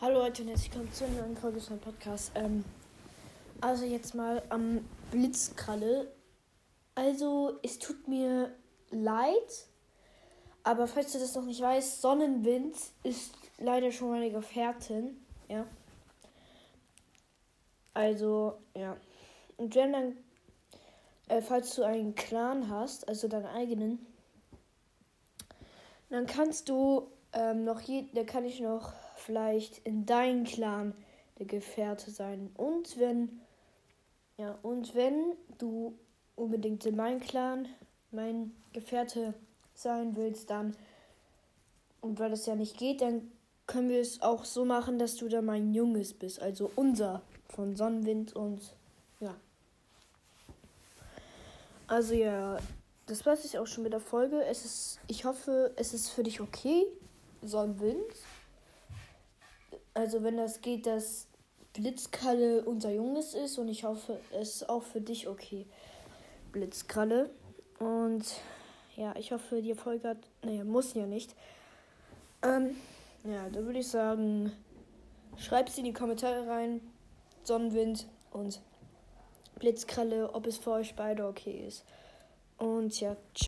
Hallo Leute und herzlich willkommen zu einer neuen Folge von Podcast. Ähm, also jetzt mal am Blitzkralle. Also es tut mir leid, aber falls du das noch nicht weißt, Sonnenwind ist leider schon meine Gefährtin. Ja. Also, ja. Und wenn dann, äh, falls du einen Clan hast, also deinen eigenen, dann kannst du ähm, noch je, da kann ich noch vielleicht in deinem Clan der Gefährte sein. Und wenn, ja, und wenn du unbedingt in meinem Clan mein Gefährte sein willst, dann, und weil das ja nicht geht, dann können wir es auch so machen, dass du da mein Junges bist, also unser von Sonnenwind und ja. Also ja, das war es auch schon mit der Folge. Es ist, ich hoffe, es ist für dich okay, Sonnenwind. Also wenn das geht, dass Blitzkralle unser Junges ist und ich hoffe, es ist auch für dich okay, Blitzkralle. Und ja, ich hoffe, die Folge hat, naja, muss ja nicht. Ähm, ja, da würde ich sagen, schreibt sie in die Kommentare rein, Sonnenwind und Blitzkralle, ob es für euch beide okay ist. Und ja, tschüss.